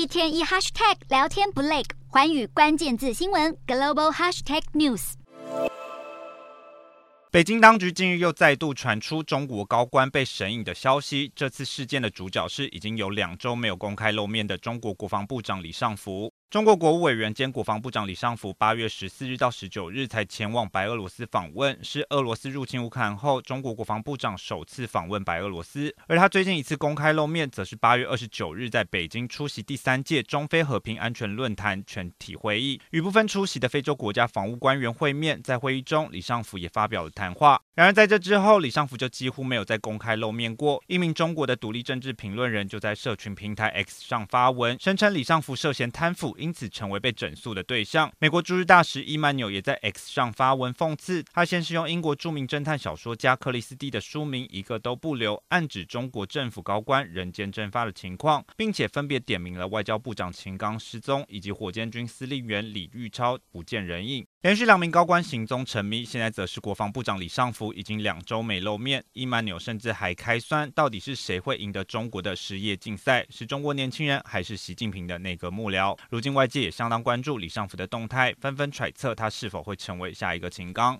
一天一 hashtag 聊天不累，环宇关键字新闻 global hashtag news。北京当局近日又再度传出中国高官被审影的消息，这次事件的主角是已经有两周没有公开露面的中国国防部长李尚福。中国国务委员兼国防部长李尚福八月十四日到十九日才前往白俄罗斯访问，是俄罗斯入侵乌克兰后中国国防部长首次访问白俄罗斯。而他最近一次公开露面，则是八月二十九日在北京出席第三届中非和平安全论坛全体会议，与部分出席的非洲国家防务官员会面。在会议中，李尚福也发表了谈话。然而在这之后，李尚福就几乎没有再公开露面过。一名中国的独立政治评论人就在社群平台 X 上发文，声称李尚福涉嫌贪腐。因此成为被整肃的对象。美国驻日大使伊曼纽也在 X 上发文讽刺，他先是用英国著名侦探小说家克里斯蒂的书名一个都不留，暗指中国政府高官人间蒸发的情况，并且分别点名了外交部长秦刚失踪以及火箭军司令员李玉超不见人影。连续两名高官行踪沉迷，现在则是国防部长李尚福已经两周没露面。伊曼纽甚至还开酸，到底是谁会赢得中国的失业竞赛？是中国年轻人，还是习近平的内阁幕僚？如今外界也相当关注李尚福的动态，纷纷揣测他是否会成为下一个秦刚。